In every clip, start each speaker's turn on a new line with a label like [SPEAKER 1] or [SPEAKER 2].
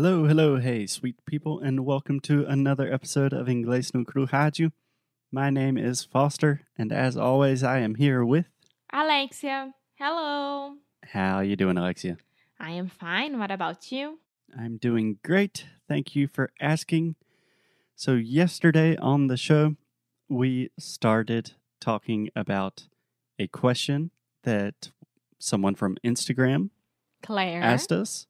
[SPEAKER 1] Hello, hello, hey, sweet people, and welcome to another episode of Inglês no Crujaju. My name is Foster, and as always, I am here with.
[SPEAKER 2] Alexia, hello.
[SPEAKER 1] How you doing, Alexia?
[SPEAKER 2] I am fine. What about you?
[SPEAKER 1] I'm doing great. Thank you for asking. So, yesterday on the show, we started talking about a question that someone from Instagram
[SPEAKER 2] Claire.
[SPEAKER 1] asked us.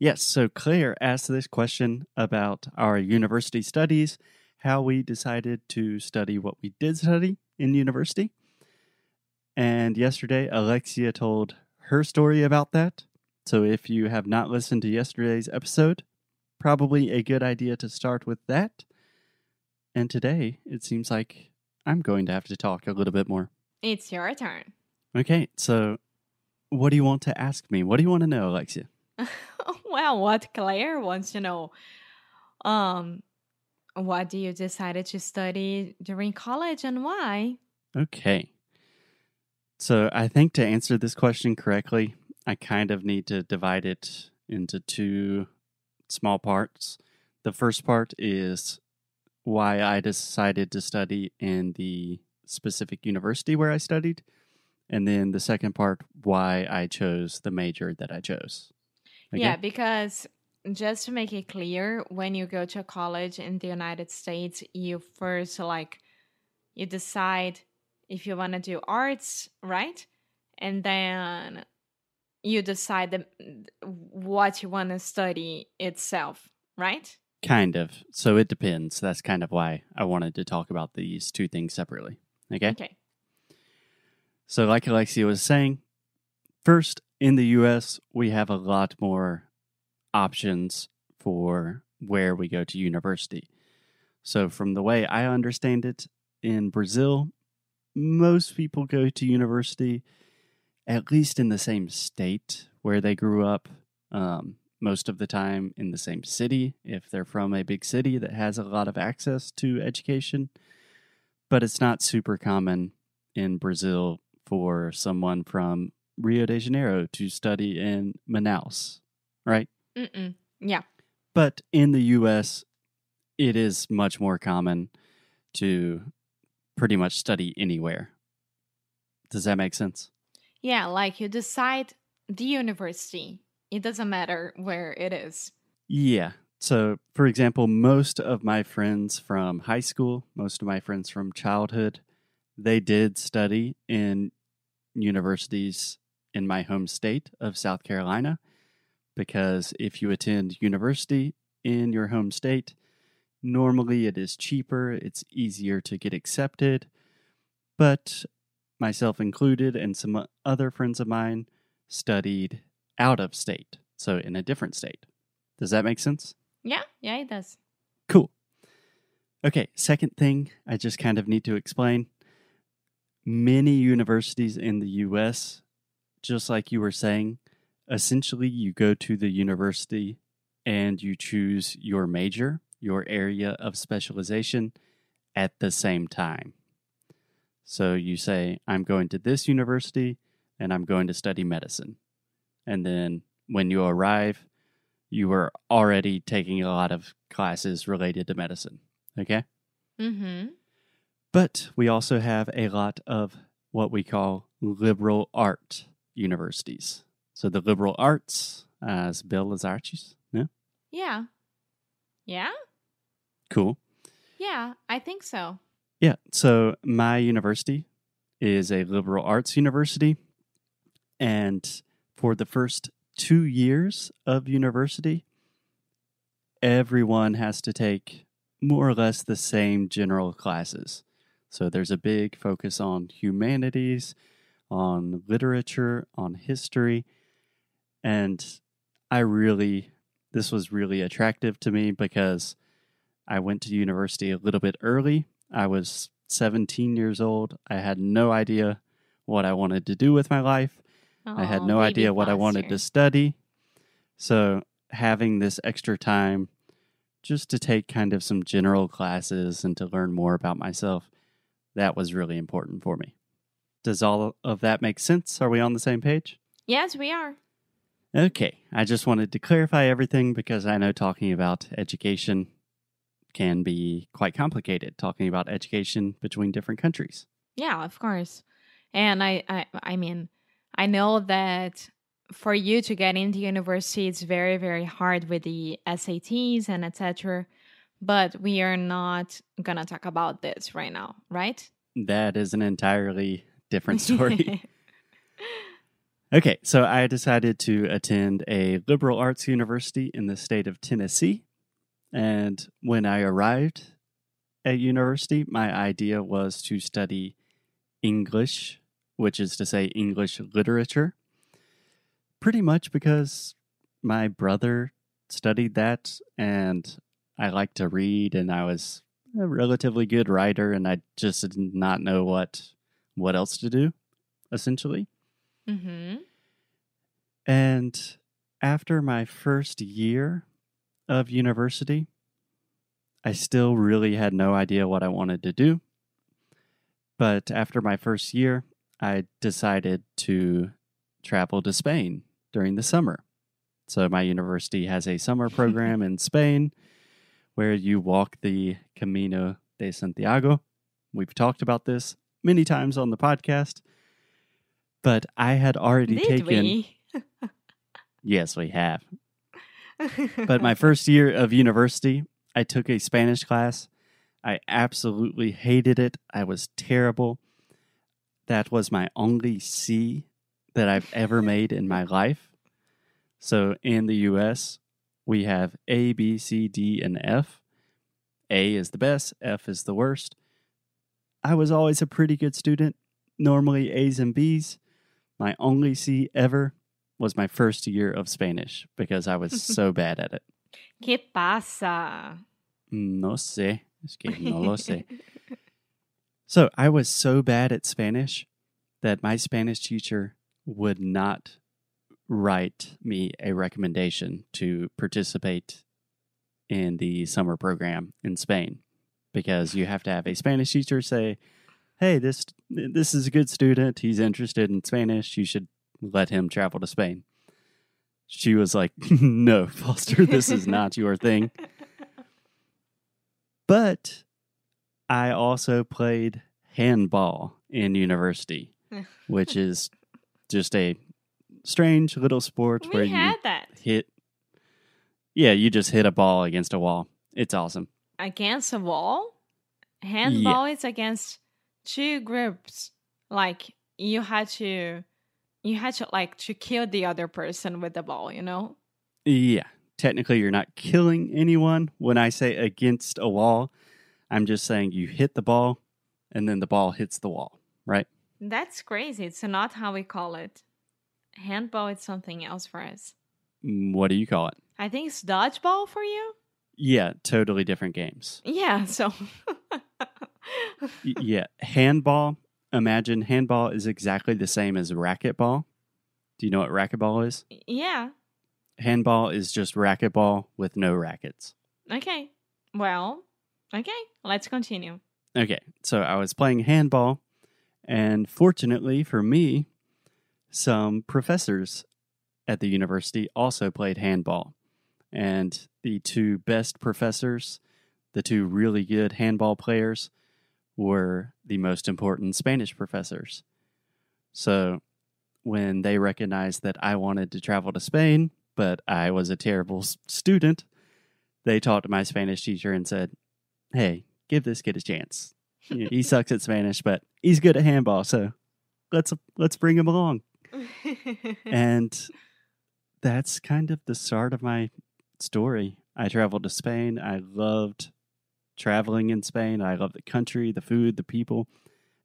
[SPEAKER 1] Yes, so Claire asked this question about our university studies, how we decided to study what we did study in university. And yesterday, Alexia told her story about that. So if you have not listened to yesterday's episode, probably a good idea to start with that. And today, it seems like I'm going to have to talk a little bit more.
[SPEAKER 2] It's your turn.
[SPEAKER 1] Okay, so what do you want to ask me? What do you want to know, Alexia?
[SPEAKER 2] well, what Claire wants to know. Um, what do you decided to study during college and why?
[SPEAKER 1] Okay. So I think to answer this question correctly, I kind of need to divide it into two small parts. The first part is why I decided to study in the specific university where I studied. And then the second part, why I chose the major that I chose. Okay?
[SPEAKER 2] Yeah, because just to make it clear, when you go to a college in the United States, you first like you decide if you want to do arts, right? And then you decide the, what you want to study itself, right?
[SPEAKER 1] Kind of. So it depends. That's kind of why I wanted to talk about these two things separately. Okay.
[SPEAKER 2] Okay.
[SPEAKER 1] So, like Alexia was saying, first, in the US, we have a lot more options for where we go to university. So, from the way I understand it, in Brazil, most people go to university at least in the same state where they grew up, um, most of the time in the same city, if they're from a big city that has a lot of access to education. But it's not super common in Brazil for someone from Rio de Janeiro to study in Manaus, right?
[SPEAKER 2] Mm-mm. Yeah.
[SPEAKER 1] But in the US, it is much more common to pretty much study anywhere. Does that make sense?
[SPEAKER 2] Yeah, like you decide the university. It doesn't matter where it is.
[SPEAKER 1] Yeah. So, for example, most of my friends from high school, most of my friends from childhood, they did study in universities in my home state of South Carolina. Because if you attend university in your home state, normally it is cheaper, it's easier to get accepted. But myself included, and some other friends of mine studied out of state, so in a different state. Does that make sense?
[SPEAKER 2] Yeah, yeah, it does.
[SPEAKER 1] Cool. Okay, second thing I just kind of need to explain. Many universities in the US, just like you were saying, essentially you go to the university and you choose your major, your area of specialization at the same time. So you say, I'm going to this university and I'm going to study medicine. And then when you arrive, you are already taking a lot of classes related to medicine. Okay?
[SPEAKER 2] Mm-hmm.
[SPEAKER 1] But we also have a lot of what we call liberal art universities. So the liberal arts, uh, as Bill as artes. Yeah?
[SPEAKER 2] Yeah. Yeah?
[SPEAKER 1] Cool.
[SPEAKER 2] Yeah, I think so.
[SPEAKER 1] Yeah. So my university is a liberal arts university. And for the first two years of university, everyone has to take more or less the same general classes. So there's a big focus on humanities, on literature, on history. And I really, this was really attractive to me because I went to university a little bit early. I was 17 years old. I had no idea what I wanted to do with my life. I had no idea what I wanted to study. So having this extra time just to take kind of some general classes and to learn more about myself, that was really important for me. Does all of that make sense? Are we on the same page?
[SPEAKER 2] Yes, we are.
[SPEAKER 1] Okay, I just wanted to clarify everything because I know talking about education can be quite complicated, talking about education between different countries.
[SPEAKER 2] Yeah, of course. And I, I, I mean, I know that for you to get into university, it's very, very hard with the SATs and etc. But we are not gonna talk about this right now, right?
[SPEAKER 1] That is an entirely different story. okay, so I decided to attend a liberal arts university in the state of Tennessee. And when I arrived at university, my idea was to study English, which is to say English literature, pretty much because my brother studied that and I like to read and I was a relatively good writer and I just did not know what what else to do essentially.
[SPEAKER 2] mm-hmm.
[SPEAKER 1] And after my first year of university, I still really had no idea what I wanted to do. But after my first year, I decided to travel to Spain during the summer. So, my university has a summer program in Spain where you walk the Camino de Santiago. We've talked about this many times on the podcast, but I had already
[SPEAKER 2] Did
[SPEAKER 1] taken.
[SPEAKER 2] we?
[SPEAKER 1] Yes, we have. But my first year of university, I took a Spanish class. I absolutely hated it. I was terrible. That was my only C that I've ever made in my life. So in the US, we have A, B, C, D, and F. A is the best, F is the worst. I was always a pretty good student, normally A's and B's. My only C ever was my first year of Spanish because I was so bad at it.
[SPEAKER 2] ¿Qué pasa?
[SPEAKER 1] No sé. Es que no lo sé. So I was so bad at Spanish that my Spanish teacher would not write me a recommendation to participate in the summer program in Spain because you have to have a Spanish teacher say, "Hey, this this is a good student. He's interested in Spanish. You should let him travel to Spain." She was like, "No, Foster, this is not your thing." But I also played handball in university, which is just a strange little sport where
[SPEAKER 2] we
[SPEAKER 1] you
[SPEAKER 2] had that
[SPEAKER 1] hit. Yeah, you just hit a ball against a wall. It's awesome.
[SPEAKER 2] Against a wall. Handball is against two groups. Like you had to, you had to like to kill the other person with the ball. You know.
[SPEAKER 1] Yeah, technically, you're not killing anyone. When I say against a wall, I'm just saying you hit the ball and then the ball hits the wall, right?
[SPEAKER 2] That's crazy. It's not how we call it. Handball is something else for us.
[SPEAKER 1] Mm, What do you call it?
[SPEAKER 2] I think it's dodgeball for you.
[SPEAKER 1] Yeah, totally different games.
[SPEAKER 2] Yeah. So.
[SPEAKER 1] Yeah, handball. Imagine handball is exactly the same as racquetball. Do you know what racquetball is?
[SPEAKER 2] yeah.
[SPEAKER 1] Handball is just racquetball with no rackets.
[SPEAKER 2] Okay. Well. Okay. Let's continue.
[SPEAKER 1] Okay, so I was playing handball, and fortunately for me, some professors at the university also played handball. And the two best professors, the two really good handball players, were the most important Spanish professors. So when they recognized that I wanted to travel to Spain, but I was a terrible student, they talked to my Spanish teacher and said, Hey, give this kid a chance. You know, he sucks at Spanish, but he's good at handball, so let's let's bring him along. And that's kind of the start of my story. I traveled to Spain. I loved traveling in Spain. I love the country, the food, the people,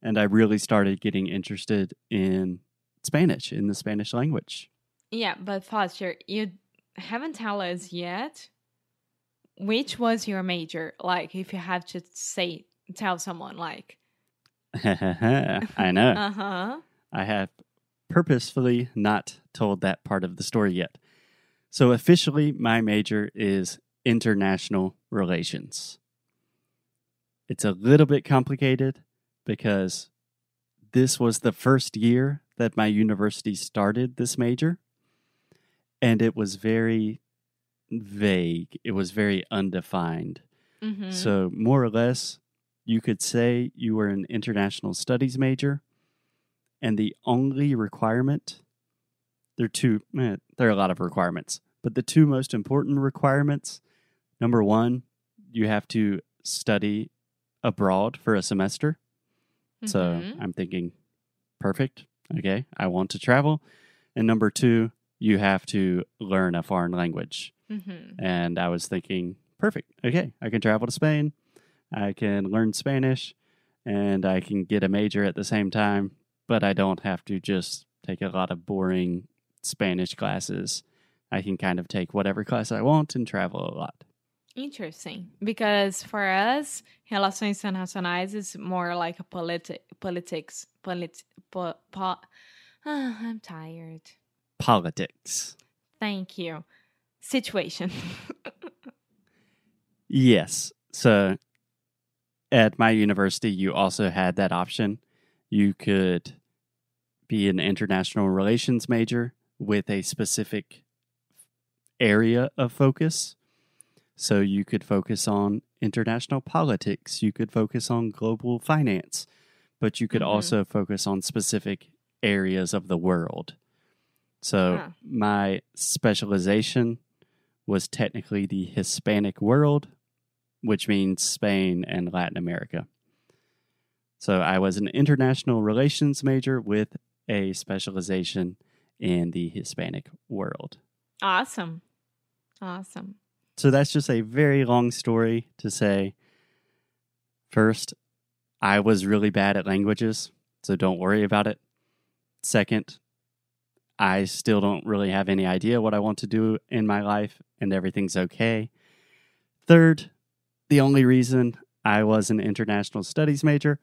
[SPEAKER 1] and I really started getting interested in Spanish, in the Spanish language.
[SPEAKER 2] yeah, but Foster, you haven't tell us yet which was your major. Like, if you have to say, tell someone, like,
[SPEAKER 1] I know.
[SPEAKER 2] uh huh.
[SPEAKER 1] I have purposefully not told that part of the story yet. So, officially, my major is international relations. It's a little bit complicated because this was the first year that my university started this major. and it was very vague. It was very undefined.
[SPEAKER 2] Mm-hmm.
[SPEAKER 1] So, more or less, you could say you were an international studies major, and the only requirement there are two, eh, there are a lot of requirements, but the two most important requirements number one, you have to study abroad for a semester. So,
[SPEAKER 2] Mhm.
[SPEAKER 1] I'm thinking, perfect. Okay, I want to travel. And number two, you have to learn a foreign language.
[SPEAKER 2] Mhm.
[SPEAKER 1] And I was thinking, perfect. Okay, I can travel to Spain. I can learn Spanish and I can get a major at the same time, but I don't have to just take a lot of boring Spanish classes. I can kind of take whatever class I want and travel a lot.
[SPEAKER 2] Interesting. Because for us, Relações Internacionais is more like a politi- politics. Polit- po- po- Ah, I'm tired.
[SPEAKER 1] Politics.
[SPEAKER 2] Thank you. Situation.
[SPEAKER 1] Yes. So at my university, you also had that option. You could be an international relations major with a specific area of focus. So you could focus on international politics, you could focus on global finance, but you could
[SPEAKER 2] Mhm.
[SPEAKER 1] also focus on specific areas of the world. So
[SPEAKER 2] Ah.
[SPEAKER 1] my specialization was technically the Hispanic world, which means Spain and Latin America. So I was an international relations major with a specialization in the Hispanic world.
[SPEAKER 2] awesome. Awesome.
[SPEAKER 1] So that's just a very long story to say. First, I was really bad at languages, so don't worry about it. Second, I still don't really have any idea what I want to do in my life, and everything's okay. Third, the only reason I was an international studies major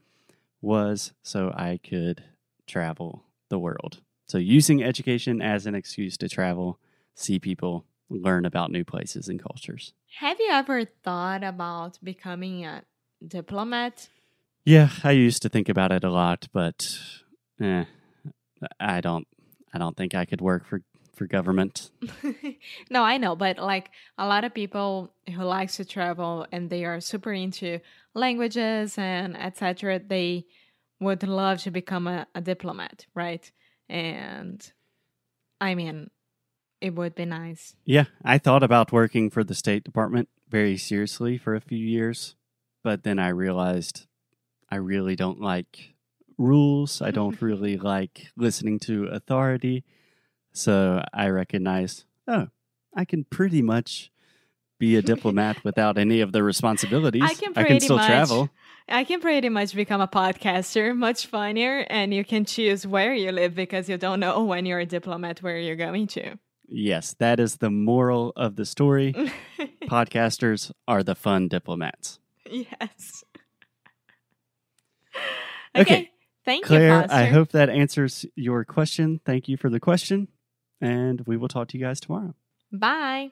[SPEAKER 1] was so I could travel the world. So, using education as an excuse to travel, see people, learn about new places and cultures.
[SPEAKER 2] Have you ever thought about becoming a diplomat?
[SPEAKER 1] Yeah, I used to think about it a lot, but eh, I don't. I don't think I could work for for government.
[SPEAKER 2] no, I know, but like a lot of people who likes to travel and they are super into languages and etc. They would love to become a, a diplomat, right? And I mean, it would be nice.
[SPEAKER 1] Yeah, I thought about working for the State Department very seriously for a few years, but then I realized I really don't like rules. I don't really like listening to authority. So I recognized, oh, I can pretty much be a diplomat without any of the responsibilities.
[SPEAKER 2] I can
[SPEAKER 1] I can still
[SPEAKER 2] much.
[SPEAKER 1] travel.
[SPEAKER 2] I can pretty much become a podcaster, much funnier, and you can choose where you live because you don't know when you're a diplomat where you're going to.
[SPEAKER 1] Yes, that is the moral of the story. Podcasters are the fun diplomats.
[SPEAKER 2] yes.
[SPEAKER 1] Okay.
[SPEAKER 2] Okay. Thank
[SPEAKER 1] Claire,
[SPEAKER 2] you, Pastor.
[SPEAKER 1] I hope that answers your question. Thank you for the question, and we will talk to you guys tomorrow.
[SPEAKER 2] Bye.